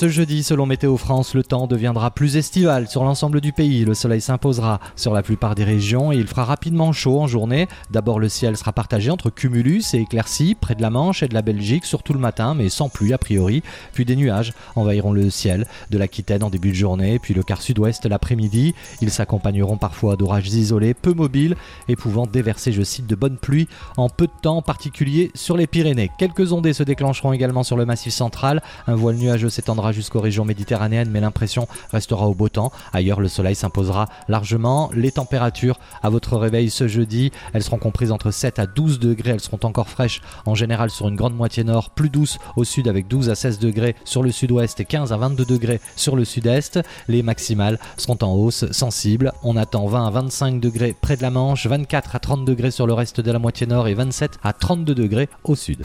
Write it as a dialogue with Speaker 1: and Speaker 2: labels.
Speaker 1: Ce jeudi, selon Météo France, le temps deviendra plus estival sur l'ensemble du pays. Le soleil s'imposera sur la plupart des régions et il fera rapidement chaud en journée. D'abord, le ciel sera partagé entre cumulus et éclaircies près de la Manche et de la Belgique, surtout le matin, mais sans pluie a priori. Puis des nuages envahiront le ciel de l'Aquitaine en début de journée, puis le quart sud-ouest l'après-midi. Ils s'accompagneront parfois d'orages isolés, peu mobiles et pouvant déverser, je cite, de bonnes pluies en peu de temps, en particulier sur les Pyrénées. Quelques ondées se déclencheront également sur le massif central. Un voile nuageux s'étendra jusqu'aux régions méditerranéennes, mais l'impression restera au beau temps. Ailleurs, le soleil s'imposera largement. Les températures à votre réveil ce jeudi, elles seront comprises entre 7 à 12 degrés. Elles seront encore fraîches en général sur une grande moitié nord, plus douces au sud avec 12 à 16 degrés sur le sud-ouest et 15 à 22 degrés sur le sud-est. Les maximales seront en hausse sensible. On attend 20 à 25 degrés près de la Manche, 24 à 30 degrés sur le reste de la moitié nord et 27 à 32 degrés au sud.